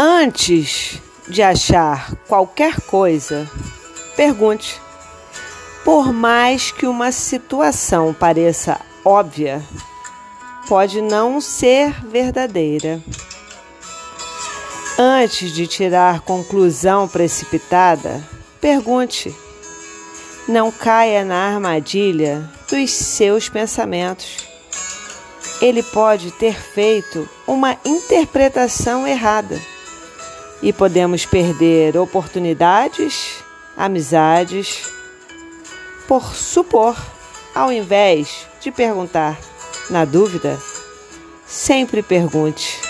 Antes de achar qualquer coisa, pergunte. Por mais que uma situação pareça óbvia, pode não ser verdadeira. Antes de tirar conclusão precipitada, pergunte. Não caia na armadilha dos seus pensamentos. Ele pode ter feito uma interpretação errada e podemos perder oportunidades, amizades, por supor, ao invés de perguntar. Na dúvida, sempre pergunte.